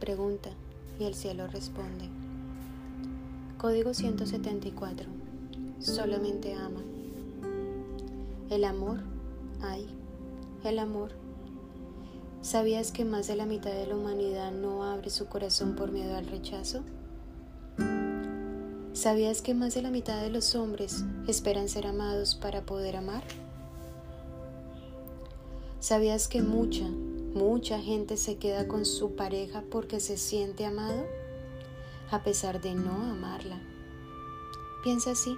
pregunta y el cielo responde. Código 174. Solamente ama. El amor, ay, el amor. ¿Sabías que más de la mitad de la humanidad no abre su corazón por miedo al rechazo? ¿Sabías que más de la mitad de los hombres esperan ser amados para poder amar? ¿Sabías que mucha, mucha gente se queda con su pareja porque se siente amado? A pesar de no amarla. Piensa así.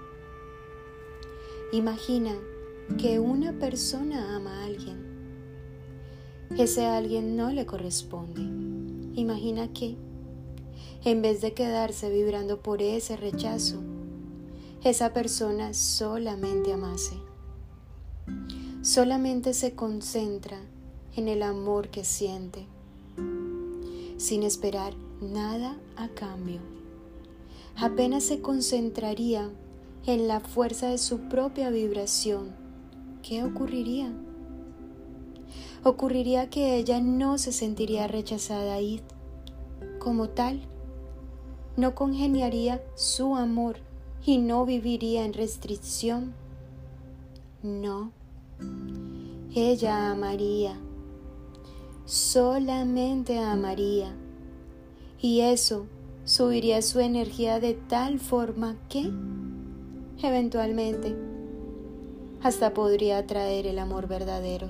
Imagina que una persona ama a alguien. Ese alguien no le corresponde. Imagina que, en vez de quedarse vibrando por ese rechazo, esa persona solamente amase solamente se concentra en el amor que siente, sin esperar nada a cambio. Apenas se concentraría en la fuerza de su propia vibración. ¿Qué ocurriría? Ocurriría que ella no se sentiría rechazada como tal, no congeniaría su amor y no viviría en restricción. No ella amaría, solamente amaría. Y eso subiría su energía de tal forma que, eventualmente, hasta podría atraer el amor verdadero.